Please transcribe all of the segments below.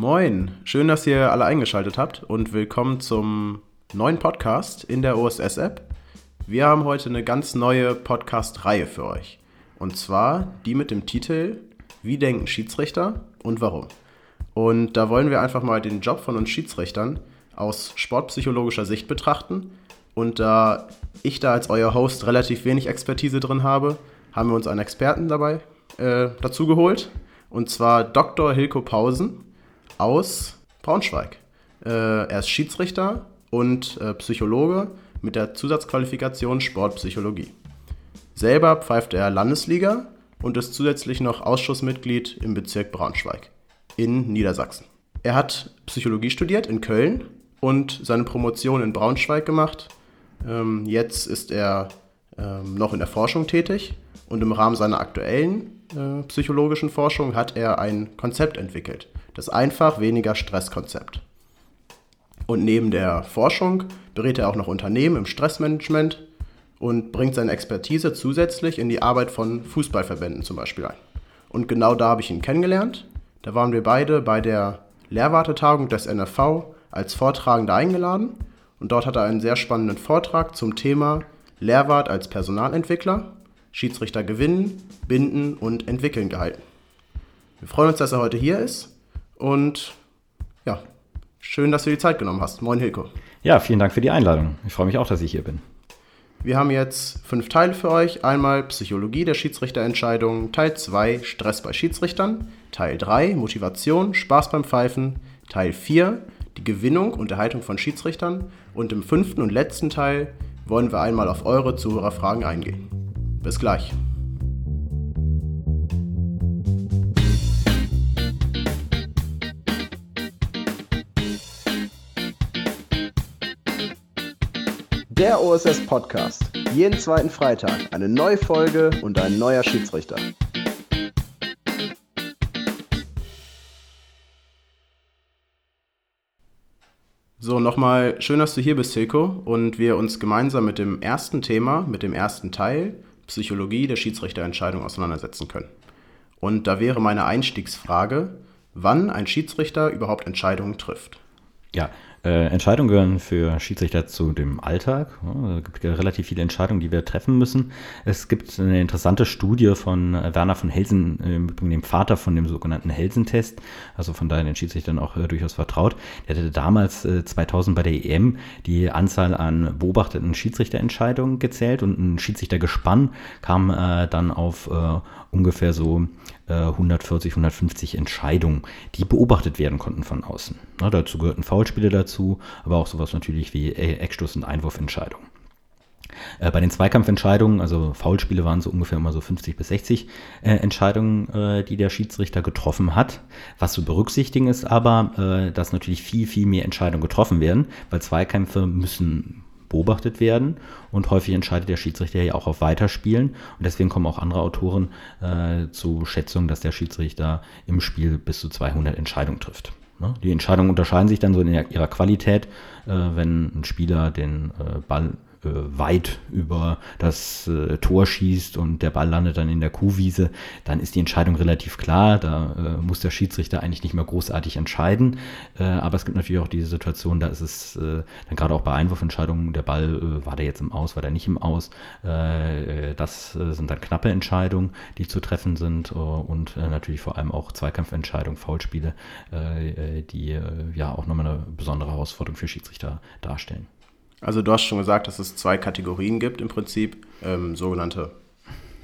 Moin, schön, dass ihr alle eingeschaltet habt und willkommen zum neuen Podcast in der OSS-App. Wir haben heute eine ganz neue Podcast-Reihe für euch. Und zwar die mit dem Titel Wie denken Schiedsrichter und warum? Und da wollen wir einfach mal den Job von uns Schiedsrichtern aus sportpsychologischer Sicht betrachten. Und da ich da als euer Host relativ wenig Expertise drin habe, haben wir uns einen Experten dabei äh, dazu geholt. Und zwar Dr. Hilko Pausen aus Braunschweig. Äh, er ist Schiedsrichter und äh, Psychologe mit der Zusatzqualifikation Sportpsychologie. Selber pfeift er Landesliga und ist zusätzlich noch Ausschussmitglied im Bezirk Braunschweig in Niedersachsen. Er hat Psychologie studiert in Köln und seine Promotion in Braunschweig gemacht. Ähm, jetzt ist er ähm, noch in der Forschung tätig und im Rahmen seiner aktuellen äh, psychologischen Forschung hat er ein Konzept entwickelt, das einfach weniger Stresskonzept. Und neben der Forschung berät er auch noch Unternehmen im Stressmanagement und bringt seine Expertise zusätzlich in die Arbeit von Fußballverbänden zum Beispiel ein. Und genau da habe ich ihn kennengelernt. Da waren wir beide bei der Lehrwartetagung des NFV als Vortragender eingeladen und dort hat er einen sehr spannenden Vortrag zum Thema Lehrwart als Personalentwickler, Schiedsrichter gewinnen, binden und entwickeln gehalten. Wir freuen uns, dass er heute hier ist und ja, schön, dass du die Zeit genommen hast. Moin Hilko. Ja, vielen Dank für die Einladung. Ich freue mich auch, dass ich hier bin. Wir haben jetzt fünf Teile für euch. Einmal Psychologie der Schiedsrichterentscheidungen, Teil 2 Stress bei Schiedsrichtern, Teil 3 Motivation, Spaß beim Pfeifen, Teil 4 die Gewinnung und Erhaltung von Schiedsrichtern und im fünften und letzten Teil wollen wir einmal auf eure Zuhörerfragen eingehen. Bis gleich. Der OSS Podcast. Jeden zweiten Freitag eine neue Folge und ein neuer Schiedsrichter. So, nochmal schön, dass du hier bist, Hilko, und wir uns gemeinsam mit dem ersten Thema, mit dem ersten Teil, Psychologie der Schiedsrichterentscheidung auseinandersetzen können. Und da wäre meine Einstiegsfrage, wann ein Schiedsrichter überhaupt Entscheidungen trifft. Ja, Entscheidungen gehören für Schiedsrichter zu dem Alltag. Es gibt relativ viele Entscheidungen, die wir treffen müssen. Es gibt eine interessante Studie von äh, Werner von Helsen, äh, dem Vater von dem sogenannten Helsen-Test, also von daher den Schiedsrichtern auch äh, durchaus vertraut. Der hatte damals 2000 bei der EM die Anzahl an beobachteten Schiedsrichterentscheidungen gezählt und ein Schiedsrichtergespann kam dann auf ungefähr so 140, 150 Entscheidungen, die beobachtet werden konnten von außen. Na, dazu gehörten Foulspiele dazu, aber auch sowas natürlich wie Eckstoß- und Einwurfentscheidungen. Äh, bei den Zweikampfentscheidungen, also Foulspiele waren so ungefähr immer so 50 bis 60 äh, Entscheidungen, äh, die der Schiedsrichter getroffen hat. Was zu berücksichtigen ist aber, äh, dass natürlich viel, viel mehr Entscheidungen getroffen werden, weil Zweikämpfe müssen beobachtet werden und häufig entscheidet der Schiedsrichter ja auch auf Weiterspielen und deswegen kommen auch andere Autoren äh, zu Schätzungen, dass der Schiedsrichter im Spiel bis zu 200 Entscheidungen trifft. Ne? Die Entscheidungen unterscheiden sich dann so in ihrer Qualität, äh, wenn ein Spieler den äh, Ball weit über das äh, Tor schießt und der Ball landet dann in der Kuhwiese, dann ist die Entscheidung relativ klar. Da äh, muss der Schiedsrichter eigentlich nicht mehr großartig entscheiden. Äh, aber es gibt natürlich auch diese Situation, da ist es äh, dann gerade auch bei Einwurfentscheidungen, der Ball äh, war der jetzt im Aus, war der nicht im Aus. das sind dann knappe Entscheidungen, die zu treffen sind und natürlich vor allem auch Zweikampfentscheidungen, Foulspiele, die ja auch nochmal eine besondere Herausforderung für Schiedsrichter darstellen. Also du hast schon gesagt, dass es zwei Kategorien gibt im Prinzip, ähm, sogenannte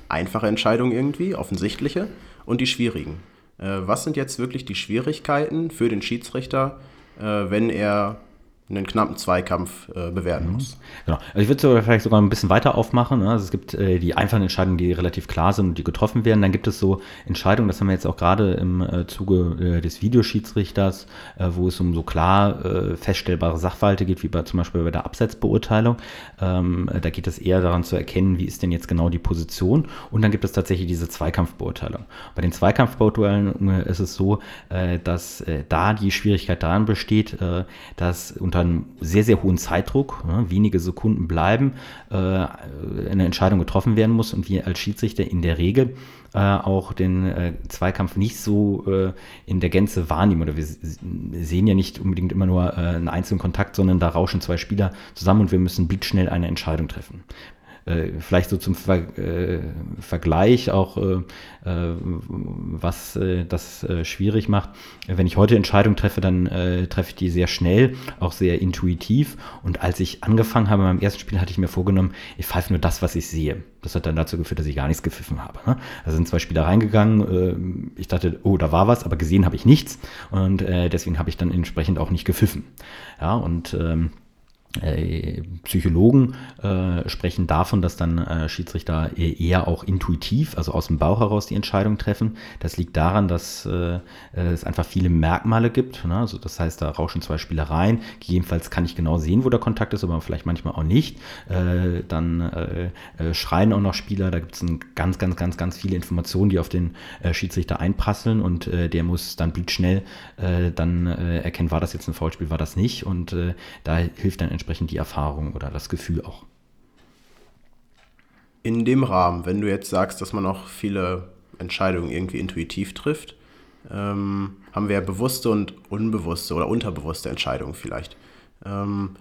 einfache Entscheidungen irgendwie, offensichtliche, und die schwierigen. Äh, was sind jetzt wirklich die Schwierigkeiten für den Schiedsrichter, äh, wenn er einen knappen Zweikampf äh, bewerten mhm. muss. Genau. Also ich würde es vielleicht sogar ein bisschen weiter aufmachen. Ne? Also es gibt äh, die einfachen Entscheidungen, die relativ klar sind und die getroffen werden. Dann gibt es so Entscheidungen, das haben wir jetzt auch gerade im äh, Zuge äh, des Videoschiedsrichters, äh, wo es um so klar äh, feststellbare Sachverhalte geht, wie bei, zum Beispiel bei der Absetzbeurteilung. Ähm, da geht es eher daran zu erkennen, wie ist denn jetzt genau die Position. Und dann gibt es tatsächlich diese Zweikampfbeurteilung. Bei den Zweikampfbeurteilungen ist es so, dass da die Schwierigkeit daran besteht, dass unter unter einem sehr, sehr hohen Zeitdruck, ne, wenige Sekunden bleiben, äh, eine Entscheidung getroffen werden muss und wir als Schiedsrichter in der Regel äh, auch den äh, Zweikampf nicht so äh, in der Gänze wahrnehmen. Oder wir sehen ja nicht unbedingt immer nur äh, einen einzelnen Kontakt, sondern da rauschen zwei Spieler zusammen und wir müssen blitzschnell eine Entscheidung treffen. Äh, vielleicht so zum Ver äh, Vergleich auch, äh, was das schwierig macht. Wenn ich heute Entscheidungen treffe, dann treffe ich die sehr schnell, auch sehr intuitiv. Und als ich angefangen habe beim ersten Spiel, hatte ich mir vorgenommen, ich pfeife nur das, was ich sehe. Das hat dann dazu geführt, dass ich gar nichts gepfiffen habe. Ne? Also sind zwei Spieler reingegangen. ich dachte, oh, da war was, aber gesehen habe ich nichts. Und deswegen habe ich dann entsprechend auch nicht gepfiffen. Ja, und ähm, äh, Psychologen äh, sprechen davon, dass dann äh, Schiedsrichter eher auch intuitiv, also aus dem Bauch heraus die Entscheidung treffen. Das liegt daran, dass äh, es einfach viele Merkmale gibt. Ne? Also das heißt, da rauschen zwei Spieler rein. Gegebenenfalls kann ich genau sehen, wo der Kontakt ist, aber vielleicht manchmal auch nicht. Äh, dann äh, schreien auch noch Spieler. Da gibt es ganz, ganz, ganz, ganz viele Informationen, die auf den Schiedsrichter einprasseln und der muss dann blitzschnell dann erkennen, war das jetzt ein Foulspiel, war das nicht. Und da hilft dann entsprechend entsprechend die Erfahrung oder das Gefühl auch. In dem Rahmen, wenn du jetzt sagst, dass man auch viele Entscheidungen irgendwie intuitiv trifft, ähm, haben wir ja bewusste und unbewusste oder unterbewusste Entscheidungen vielleicht. Ähm,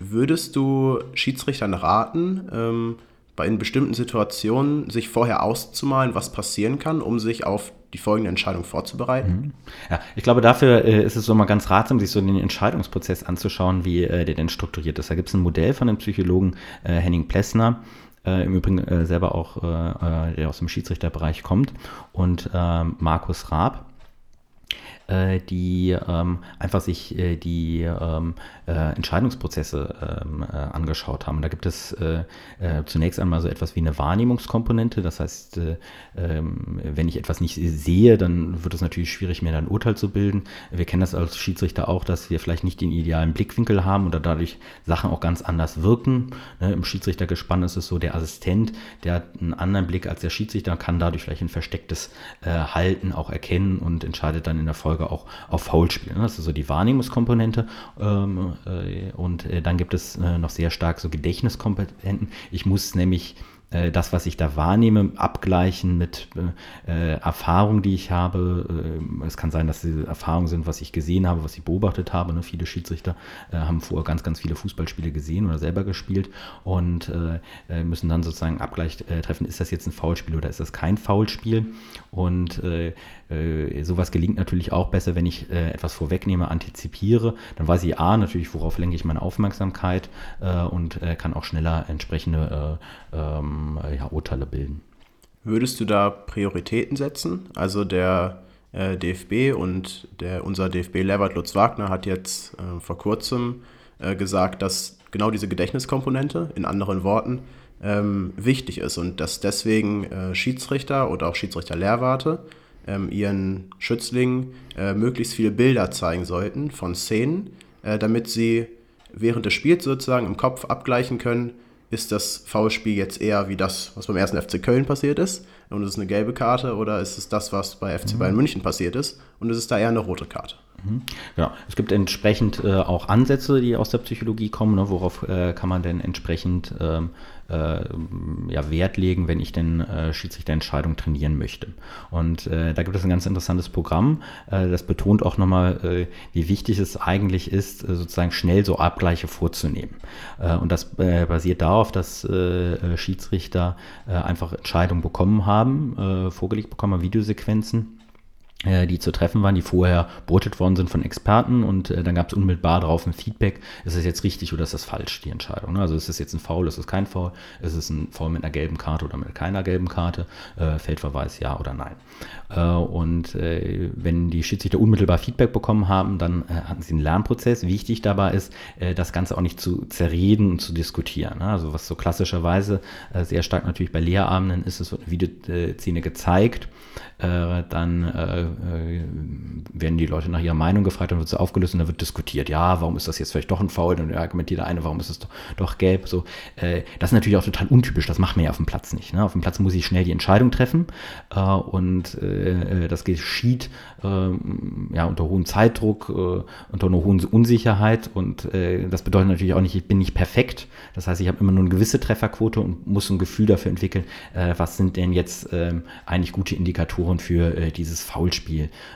würdest du Schiedsrichtern raten, ähm, bei in bestimmten Situationen sich vorher auszumalen, was passieren kann, um sich auf die folgende Entscheidung vorzubereiten? Mhm. Ja, ich glaube, dafür äh, ist es so mal ganz ratsam, sich so den Entscheidungsprozess anzuschauen, wie äh, der denn strukturiert ist. Da gibt es ein Modell von dem Psychologen äh, Henning Plessner, äh, im Übrigen äh, selber auch, äh, der aus dem Schiedsrichterbereich kommt, und ähm, Markus Raab äh, die ähm, einfach sich äh, die ähm, äh, Entscheidungsprozesse ähm, äh, angeschaut haben. Da gibt es äh, äh, zunächst einmal so etwas wie eine Wahrnehmungskomponente. Das heißt, ähm, wenn ich etwas nicht sehe, dann wird es natürlich schwierig, mir ein Urteil zu bilden. Wir kennen das als Schiedsrichter auch, dass wir vielleicht nicht den idealen Blickwinkel haben oder dadurch Sachen auch ganz anders wirken. Ne, Im Schiedsrichtergespann ist es so, der Assistent, der hat einen anderen Blick als der Schiedsrichter, kann dadurch vielleicht ein verstecktes Halten auch erkennen und entscheidet dann in der Folge Folge auch auf Foul spielen. Das ist so die Wahrnehmungskomponente. Ähm, äh, und äh, dann gibt es äh, noch sehr stark so Gedächtniskomponenten. Ich muss nämlich äh, das, was ich da wahrnehme, abgleichen mit äh, Erfahrungen, die ich habe. Äh, es kann sein, dass diese Erfahrungen sind, was ich gesehen habe, was ich beobachtet habe. Ne? Viele Schiedsrichter äh, haben vorher ganz, ganz viele Fußballspiele gesehen oder selber gespielt und äh, müssen dann sozusagen Abgleich treffen, ist das jetzt ein Foulspiel oder ist das kein Foulspiel? Und sowas gelingt natürlich auch besser, wenn ich etwas vorwegnehme, antizipiere. Dann weiß ich A, natürlich, worauf lenke ich meine Aufmerksamkeit und kann auch schneller entsprechende ähm, äh, ja, Urteile bilden. Würdest du da Prioritäten setzen? Also der äh, DFB und der, unser DFB-Levert Lutz Wagner hat jetzt äh, vor kurzem äh, gesagt, dass genau diese Gedächtniskomponente, in anderen Worten, ähm, wichtig ist und dass deswegen äh, Schiedsrichter oder auch Schiedsrichter-Lehrwarte ähm, ihren Schützlingen äh, möglichst viele Bilder zeigen sollten von Szenen, damit sie während des Spiels sozusagen im Kopf abgleichen können, ist das Foulspiel jetzt eher wie das, was beim ersten FC Köln passiert ist und es ist eine gelbe Karte oder ist es das, was bei FC Bayern München passiert ist und es ist da eher eine rote Karte? Mhm. Genau. Es gibt entsprechend äh, auch Ansätze, die aus der Psychologie kommen. Ne? Worauf äh, kann man denn entsprechend ähm, äh, ja, Wert legen, wenn ich denn äh, Schiedsrichterentscheidung trainieren möchte? Und äh, da gibt es ein ganz interessantes Programm, äh, das betont auch nochmal, äh, wie wichtig es eigentlich ist, sozusagen schnell so Abgleiche vorzunehmen. und das basiert darauf, dass Schiedsrichter einfach Entscheidungen bekommen haben, vorgelegt bekommen haben, Videosequenzen äh, die zu treffen waren, die vorher beurteilt worden sind von Experten und äh, dann gab es unmittelbar darauf ein Feedback, ist es jetzt richtig oder ist das falsch, die Entscheidung. Ne? Also ist es jetzt ein Foul, ist es kein Foul, ist es ein Foul mit einer gelben Karte oder mit keiner gelben Karte, äh, Feldverweis ja oder nein. Äh, und äh, wenn die Schiedsrichter unmittelbar Feedback bekommen haben, dann äh, hatten sie einen Lernprozess. Wichtig dabei ist, das Ganze auch nicht zu zerreden und zu diskutieren. Ne? Also was so klassischerweise sehr stark natürlich bei Lehrabenden ist, es wird eine Videoszene gezeigt, dann werden die Leute nach ihrer Meinung gefragt, dann wird sie aufgelöst und dann wird diskutiert. Ja, warum ist das jetzt vielleicht doch ein Foul? Und argumentiert der eine, warum ist es doch, doch gelb? So, äh, das ist natürlich auch total untypisch. Das macht man ja auf dem Platz nicht. Ne? Auf dem Platz muss ich schnell die Entscheidung treffen äh, und äh, das geschieht ähm, ja, unter hohem Zeitdruck, äh, unter einer hohen Unsicherheit und äh, das bedeutet natürlich auch nicht, ich bin nicht perfekt. Das heißt, ich habe immer nur eine gewisse Trefferquote und muss ein Gefühl dafür entwickeln, äh, was sind denn jetzt ähm, eigentlich gute Indikatoren für dieses Foulspiel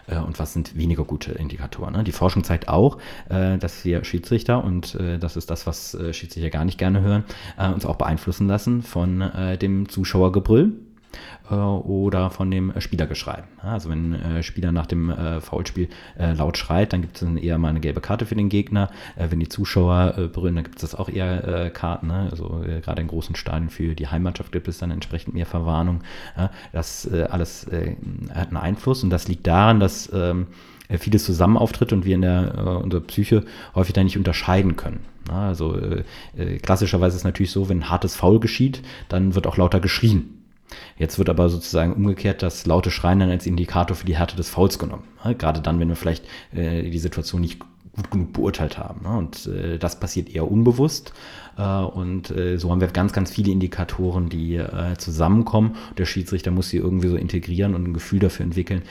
und was sind weniger gute Indikatoren. Ne? Die Forschung zeigt auch, dass wir Schiedsrichter, und das ist das, was Schiedsrichter gar nicht gerne hören, uns auch beeinflussen lassen von dem Zuschauergebrüll äh, oder von dem Spielergeschrei. Also wenn ein äh, Spieler nach dem äh, Foulspiel laut schreit, dann gibt es eher mal eine gelbe Karte für den Gegner. wenn die Zuschauer brüllen, dann gibt es auch eher Karten. Ne? Also gerade in großen Stadien für die Heimmannschaft gibt es dann entsprechend mehr Verwarnung. Das alles hat einen Einfluss und das liegt daran, dass ähm, vieles zusammen auftritt und wir in der äh, unserer Psyche häufig da nicht unterscheiden können. Also äh, klassischerweise ist es natürlich so, wenn ein hartes Foul geschieht, dann wird auch lauter geschrien. Jetzt wird aber sozusagen umgekehrt das laute Schreien dann als Indikator für die Härte des Fouls genommen. Gerade dann, wenn wir vielleicht äh, die Situation nicht gut genug beurteilt haben. Ne? Und äh, das passiert eher unbewusst. Äh, und so haben wir ganz, ganz viele Indikatoren, die zusammenkommen. Der Schiedsrichter muss sie irgendwie so integrieren und ein Gefühl dafür entwickeln,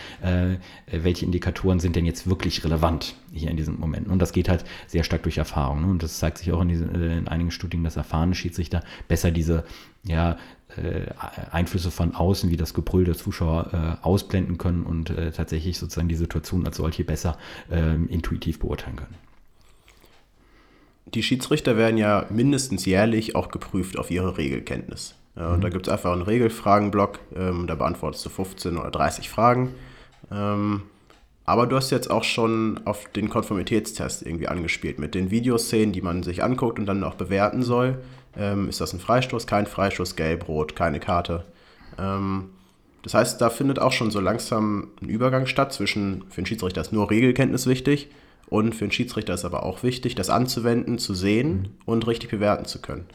welche Indikatoren sind denn jetzt wirklich relevant hier in diesem Moment. Und das geht halt sehr stark durch Erfahrung. Ne? Und das zeigt sich auch in, diesen, äh, in einigen Studien, dass erfahrene Schiedsrichter besser diese ja, äh, Einflüsse von außen wie das Gebrüll der Zuschauer äh, ausblenden können und äh, tatsächlich sozusagen die Situation als solche besser ähm, intuitiv beurteilen können. Die Schiedsrichter werden ja mindestens jährlich auch geprüft auf ihre Regelkenntnis. Ja, und mhm. da gibt es einfach einen Regelfragenblock, ähm, da beantwortest du 15 oder 30 Fragen. Ähm, aber du hast jetzt auch schon auf den Konformitätstest irgendwie angespielt mit den Videoszenen, die man sich anguckt und dann auch bewerten soll. Ähm, ist das ein Freistoß, kein Freistoß, gelb, rot, keine Karte. Ähm, das heißt, da findet auch schon so langsam ein Übergang statt zwischen, für den Schiedsrichter ist nur Regelkenntnis wichtig und für den Schiedsrichter ist aber auch wichtig, das anzuwenden, zu sehen mhm. und richtig bewerten zu können.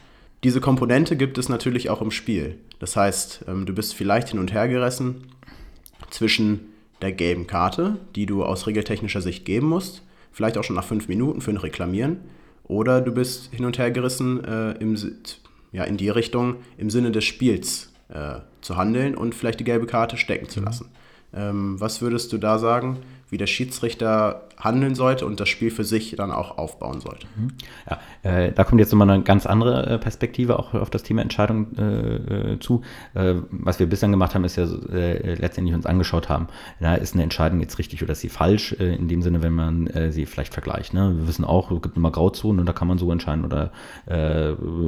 Diese Komponente gibt es natürlich auch im Spiel. Das heißt, ähm, du bist vielleicht hin und her gerissen zwischen der gelben Karte, die du aus regeltechnischer Sicht geben musst, vielleicht auch schon nach fünf Minuten für ein Reklamieren, oder du bist hin und her gerissen äh, im, ja, in die Richtung, im Sinne des Spiels äh, zu handeln und vielleicht die gelbe Karte stecken zu mhm. lassen. Ähm, was würdest du da sagen? wie der Schiedsrichter handeln sollte und das Spiel für sich dann auch aufbauen sollte. Mhm. Ja, äh, da kommt jetzt nochmal eine ganz andere äh, Perspektive auch auf das Thema Entscheidung äh, äh zu. Äh, was wir bislang gemacht haben, ist ja äh, letztendlich uns angeschaut haben, na, ist eine Entscheidung jetzt richtig oder ist sie falsch, in dem Sinne, wenn man sie vielleicht vergleicht. Ne? Wir wissen auch, es gibt immer Grauzonen und da kann man so entscheiden oder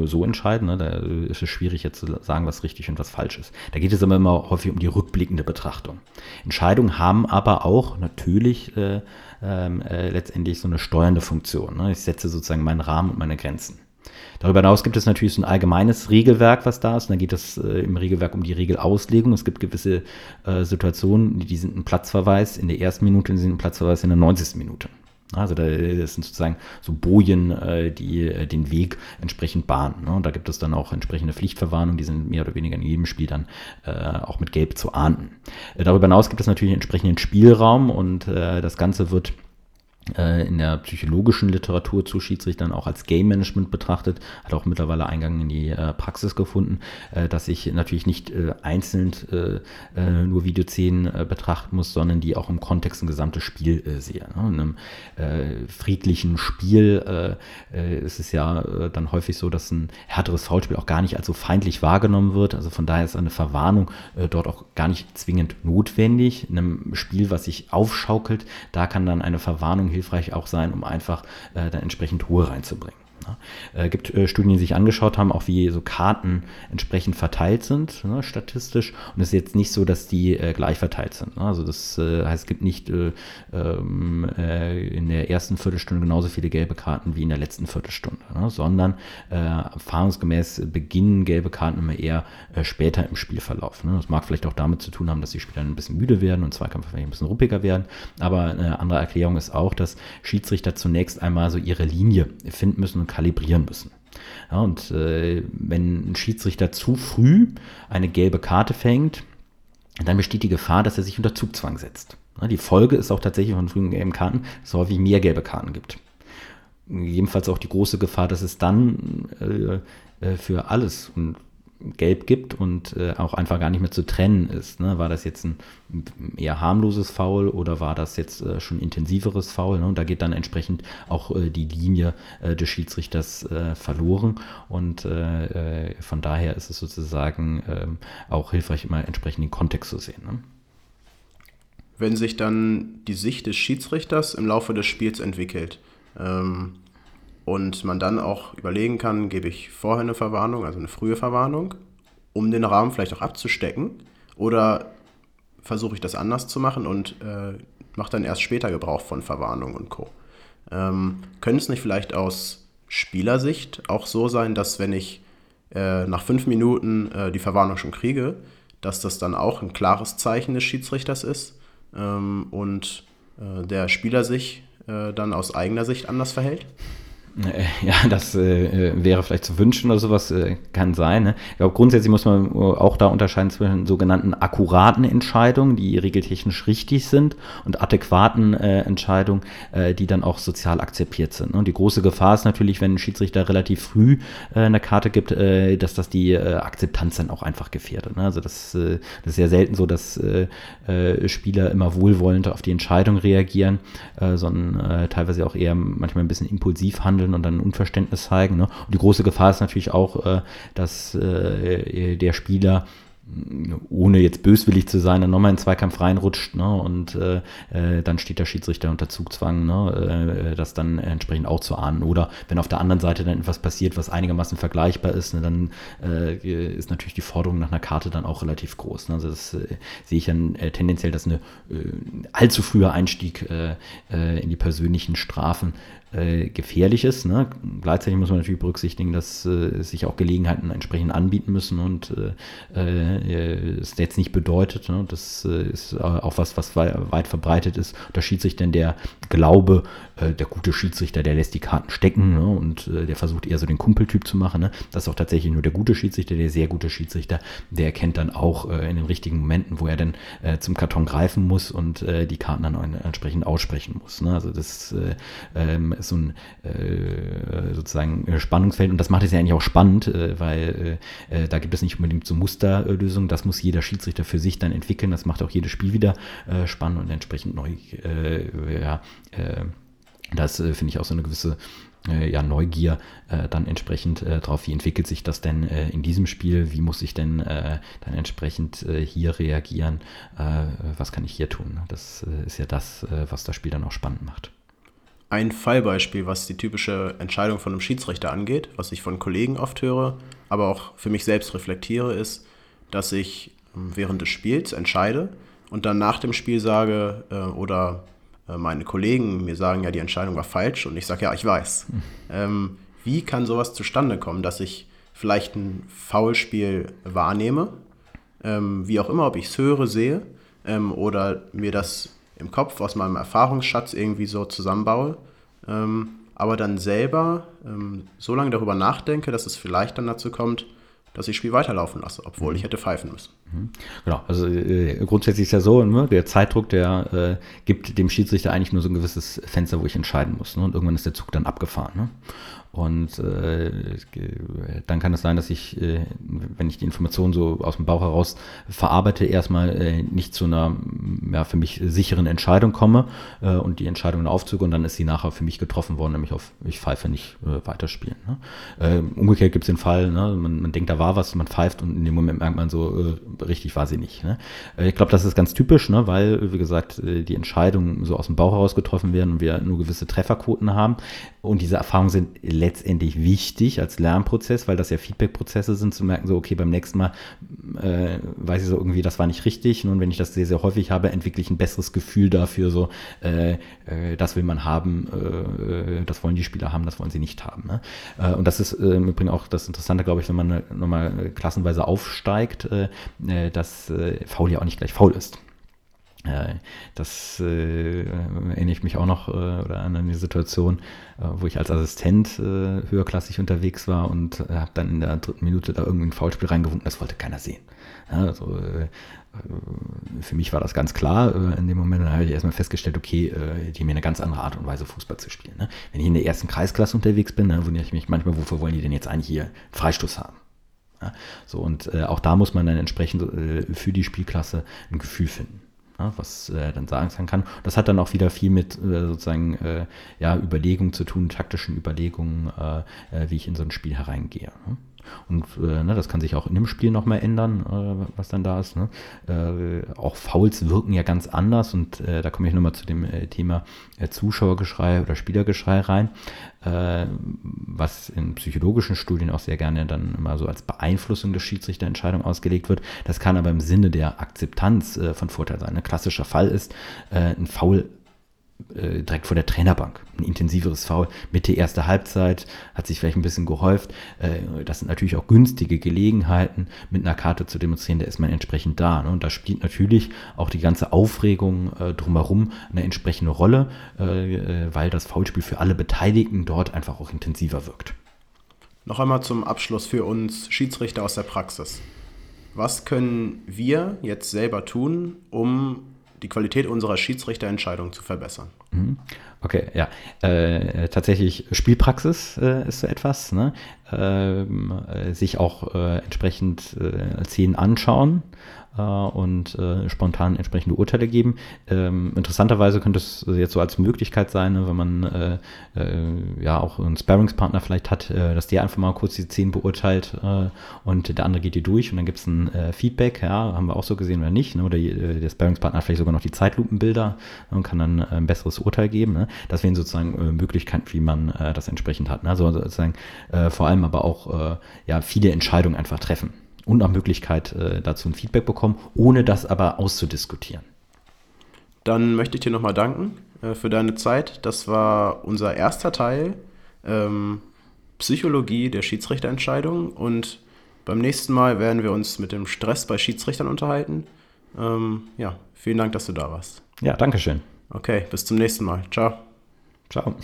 so entscheiden. Ne? Da ist es schwierig jetzt zu sagen, was richtig und was falsch ist. Da geht es aber immer häufig um die rückblickende Betrachtung. Entscheidungen haben aber auch natürlich äh, ähm, äh, letztendlich so eine steuernde Funktion. Ne? Ich setze sozusagen meinen Rahmen und meine Grenzen. Darüber hinaus gibt es natürlich so ein allgemeines Regelwerk, was da ist. Und dann geht es äh, im Regelwerk um die Regelauslegung. Es gibt gewisse äh, Situationen, die sind ein Platzverweis in der ersten Minute, die sind ein Platzverweis in der 90. Minute. Also das sind sozusagen so Bojen, äh, die äh, den Weg entsprechend bahnen. Ne? Und da gibt es dann auch entsprechende Pflichtverwarnungen, die sind mehr oder weniger in jedem Spiel dann äh, auch mit Gelb zu ahnden. Darüber hinaus gibt es natürlich entsprechenden Spielraum und das Ganze wird in der psychologischen Literatur zu Schiedsrichtern auch als Game Management betrachtet, hat auch mittlerweile Eingang in die äh, Praxis gefunden, äh, dass ich natürlich nicht äh, einzeln äh, äh, nur Videoszenen betrachten muss, sondern die auch im Kontext ein gesamtes Spiel sehe. Ne? In einem friedlichen Spiel ist es ja dann häufig so, dass ein härteres Foulspiel auch gar nicht als so feindlich wahrgenommen wird. Also von daher ist eine Verwarnung dort auch gar nicht zwingend notwendig. In einem Spiel, was sich aufschaukelt, da kann dann eine Verwarnung hilfreich auch sein, um einfach äh, dann entsprechend Ruhe reinzubringen. Es äh, gibt äh, Studien, die sich angeschaut haben, auch wie so Karten entsprechend verteilt sind, ne, statistisch. Und es ist jetzt nicht so, dass die äh, gleich verteilt sind. Ne? Also das äh, heißt, es gibt nicht äh, ähm, äh, in der ersten Viertelstunde genauso viele gelbe Karten wie in der letzten Viertelstunde, ne? sondern erfahrungsgemäß beginnen gelbe Karten immer eher später im Spielverlauf. Ne? Das mag vielleicht auch damit zu tun haben, dass die Spieler ein bisschen müde werden und Zweikampf vielleicht ein bisschen ruppiger werden. Aber eine andere Erklärung ist auch, dass Schiedsrichter zunächst einmal so ihre Linie finden müssen und kalibrieren müssen. Ja, und äh, wenn ein Schiedsrichter zu früh eine gelbe Karte fängt, dann besteht die Gefahr, dass er sich unter Zugzwang setzt. Die Folge ist auch tatsächlich von frühen gelben Karten, dass es häufig mehr gelbe Karten gibt. Jedenfalls auch die große Gefahr, dass es dann äh, äh für alles und gelb gibt und äh, auch einfach gar nicht mehr zu trennen ist. Ne? War das jetzt ein eher harmloses Foul oder war das jetzt äh, schon intensiveres Foul? Ne? Und da geht dann entsprechend auch äh, die Linie äh, des Schiedsrichters äh, verloren. Und äh, von daher ist es sozusagen ähm, auch hilfreich, immer entsprechend den Kontext zu sehen. Ne? Wenn sich dann die Sicht des Schiedsrichters im Laufe des Spiels entwickelt, ähm und man dann auch überlegen kann, gebe ich vorher eine Verwarnung, also eine frühe Verwarnung, um den Rahmen vielleicht auch abzustecken, oder versuche ich das anders zu machen und äh, mache dann erst später Gebrauch von Verwarnung und Co. Ähm, könnte es nicht vielleicht aus Spielersicht auch so sein, dass wenn ich äh, nach fünf Minuten äh, die Verwarnung schon kriege, dass das dann auch ein klares Zeichen des Schiedsrichters ist ähm, und äh, der Spieler sich äh, dann aus eigener Sicht anders verhält? Äh, ja, das äh, wäre vielleicht zu wünschen oder sowas, äh, kann sein. Ne? Ich glaube, grundsätzlich muss man auch da unterscheiden zwischen sogenannten akkuraten Entscheidungen, die regeltechnisch richtig sind, und adäquaten äh, Entscheidungen, äh, die dann auch sozial akzeptiert sind. Ne? Und die große Gefahr ist natürlich, wenn ein Schiedsrichter relativ früh äh, eine Karte gibt, dass das die Akzeptanz dann auch einfach gefährdet. Ne? Also das, das, ist sehr selten so, dass Spieler immer wohlwollend auf die Entscheidung reagieren, sondern teilweise auch eher manchmal ein bisschen impulsiv handeln handeln und dann Unverständnis zeigen. Ne? Und die große Gefahr ist natürlich auch, äh, dass äh, der Spieler ohne jetzt böswillig zu sein, dann nochmal in den Zweikampf reinrutscht ne? und äh, äh, dann steht der Schiedsrichter unter Zugzwang, ne? äh, das dann entsprechend auch zu ahnen. Oder wenn auf der anderen Seite dann etwas passiert, was einigermaßen vergleichbar ist, ne, dann äh, ist natürlich die Forderung nach einer Karte dann auch relativ groß. Ne? Also das äh, sehe ich dann äh, tendenziell, dass ein allzu früher Einstieg in die persönlichen Strafen äh, gefährlich ist. Ne? Gleichzeitig muss man natürlich berücksichtigen, dass äh, sich auch Gelegenheiten entsprechend anbieten müssen und äh, äh es jetzt nicht bedeutet, ne? das äh, ist auch was, was weit verbreitet ist, da sich denn der Glaube, der gute Schiedsrichter, der lässt die Karten stecken ne? und der versucht eher so den Kumpeltyp zu machen. Ne? Das ist auch tatsächlich nur der gute Schiedsrichter, der sehr gute Schiedsrichter, der erkennt dann auch in den richtigen Momenten, wo er dann zum Karton greifen muss und die Karten dann entsprechend aussprechen muss. Ne? Also das ähm, ist so ein äh, sozusagen Spannungsfeld. Und das macht es ja eigentlich auch spannend, äh, weil äh, äh, da gibt es nicht unbedingt so Musterlösungen, das muss jeder Schiedsrichter für sich dann entwickeln, das macht auch jedes Spiel wieder äh, spannend und entsprechend neu, äh, ja, das finde ich auch so eine gewisse ja, Neugier äh, dann entsprechend äh, drauf, wie entwickelt sich das denn äh, in diesem Spiel, wie muss ich denn dann entsprechend hier reagieren, was kann ich hier tun. Das ist ja das, was das Spiel dann auch spannend macht ein Fallbeispiel, was die typische Entscheidung von einem Schiedsrichter angeht, was ich von Kollegen oft höre, aber auch für mich selbst reflektiere, ist, dass ich ähm, während des Spiels entscheide und dann nach dem Spiel sage äh, oder äh, meine Kollegen mir sagen, ja, die Entscheidung war falsch und ich sage, ja, ich weiß. Mhm. Ähm, wie kann sowas zustande kommen, dass ich vielleicht ein Foulspiel wahrnehme, ähm, wie auch immer, ob ich es höre, sehe ähm, oder mir das im Kopf aus meinem Erfahrungsschatz irgendwie so zusammenbaue, ähm, aber dann selber ähm, so lange darüber nachdenke, dass es vielleicht dann dazu kommt, dass ich das Spiel weiterlaufen lasse, obwohl mhm. ich hätte pfeifen müssen. Mhm. Genau, also äh, grundsätzlich ist ja so, ne, der Zeitdruck, der äh, gibt dem Schiedsrichter eigentlich nur so ein gewisses Fenster, wo ich entscheiden muss. Ne, und irgendwann ist der Zug dann abgefahren. Ne? Und äh, dann kann es sein, dass ich, äh, wenn ich die Informationen so aus dem Bauch heraus verarbeite, erstmal äh, nicht zu einer ja, für mich sicheren Entscheidung komme äh, und die Entscheidung aufzüge und dann ist sie nachher für mich getroffen worden, nämlich auf ich pfeife nicht äh, weiterspielen. Ne? Äh, umgekehrt gibt es den Fall, ne? man, man, denkt, da war was, man pfeift und in dem Moment merkt man so, richtig war sie nicht. Ne? ich glaube, das ist ganz typisch, ne? weil, wie gesagt, die Entscheidungen so aus dem Bauch heraus getroffen werden und wir nur gewisse Trefferquoten haben und diese Erfahrungen sind letztendlich wichtig als Lernprozess, weil das ja Feedback-Prozesse sind, zu merken, so, okay, beim nächsten Mal äh, weiß ich so irgendwie, das war nicht richtig. Nun, wenn ich das sehr, sehr häufig habe, entwickle ich ein besseres Gefühl dafür, so, äh, äh, das will man haben, äh, das wollen die Spieler haben, das wollen sie nicht haben. Ne? Äh, und das ist äh, im Übrigen auch das Interessante, glaube ich, wenn man nochmal klassenweise aufsteigt, dass faul ja auch nicht gleich faul ist. Äh, das äh, erinnere ich mich auch noch äh, oder an eine Situation, äh, wo ich als Assistent äh, höherklassig unterwegs war und äh, habe dann in der dritten Minute da irgendwie ein Foulspiel reingewunken, das wollte keiner sehen. Ja, also, für mich war das ganz klar. in dem Moment habe ich erstmal festgestellt, okay, die haben mir eine ganz andere Art und Weise Fußball zu spielen. Ne? Wenn ich in der ersten Kreisklasse unterwegs bin, dann wundere ich mich manchmal, wofür wollen die denn jetzt eigentlich hier Freistoß haben? Ja, so und auch da muss man dann entsprechend für die Spielklasse ein Gefühl finden was äh, dann sagen kann. Das hat dann auch wieder viel mit äh, sozusagen äh, ja, Überlegungen zu tun, taktischen Überlegungen, äh, äh, wie ich in so ein Spiel hereingehe. Und äh, ne, das kann sich auch in dem Spiel nochmal ändern, äh, was dann da ist. Ne? Äh, auch Fouls wirken ja ganz anders und äh, da komme ich nochmal zu dem äh, Thema äh, Zuschauergeschrei oder Spielergeschrei rein, was in psychologischen Studien auch sehr gerne dann immer so als Beeinflussung der Schiedsrichterentscheidung ausgelegt wird. Das kann aber im Sinne der Akzeptanz von Vorteil sein. Ein klassischer Fall ist, ein Foul äh, direkt vor der Trainerbank. Ein intensiveres Foul Mitte erste Halbzeit, hat sich vielleicht ein bisschen gehäuft. Äh, das sind natürlich auch günstige Gelegenheiten, mit einer Karte zu demonstrieren, da ist man entsprechend da. Ne? Und da spielt natürlich auch die ganze Aufregung äh, drumherum eine entsprechende Rolle, weil das Foulspiel für alle Beteiligten dort einfach auch intensiver wirkt. Noch einmal zum Abschluss für uns Schiedsrichter aus der Praxis. Was können wir jetzt selber tun, um die Qualität unserer Schiedsrichterentscheidung zu verbessern. Mhm. Okay, ja. Äh, tatsächlich Spielpraxis äh, ist so etwas. Ne? Ähm, äh, sich auch äh, entsprechend äh, Szenen anschauen und äh, spontan entsprechende Urteile geben. Ähm, interessanterweise könnte es jetzt so als Möglichkeit sein, ne, wenn man äh, äh, ja auch einen Sparringspartner vielleicht hat, äh, dass der einfach mal kurz die Szenen beurteilt äh, und der andere geht die durch und dann gibt es ein Feedback, ja, haben wir auch so gesehen oder nicht, ne, oder der Sparringspartner vielleicht sogar noch die Zeitlupenbilder und kann dann ein besseres Urteil geben. Ne. Das wären sozusagen Möglichkeiten, wie man das entsprechend hat. Ne. Also sozusagen vor allem aber auch ja, viele Entscheidungen einfach treffen und nach Möglichkeit äh, dazu ein Feedback bekommen, ohne das aber auszudiskutieren. Dann möchte ich dir nochmal danken äh, für deine Zeit. Das war unser erster Teil ähm, Psychologie der Schiedsrichterentscheidung und beim nächsten Mal werden wir uns mit dem Stress bei Schiedsrichtern unterhalten. Ähm, ja, vielen Dank, dass du da warst. Ja, danke schön. Okay, bis zum nächsten Mal. Ciao. Ciao.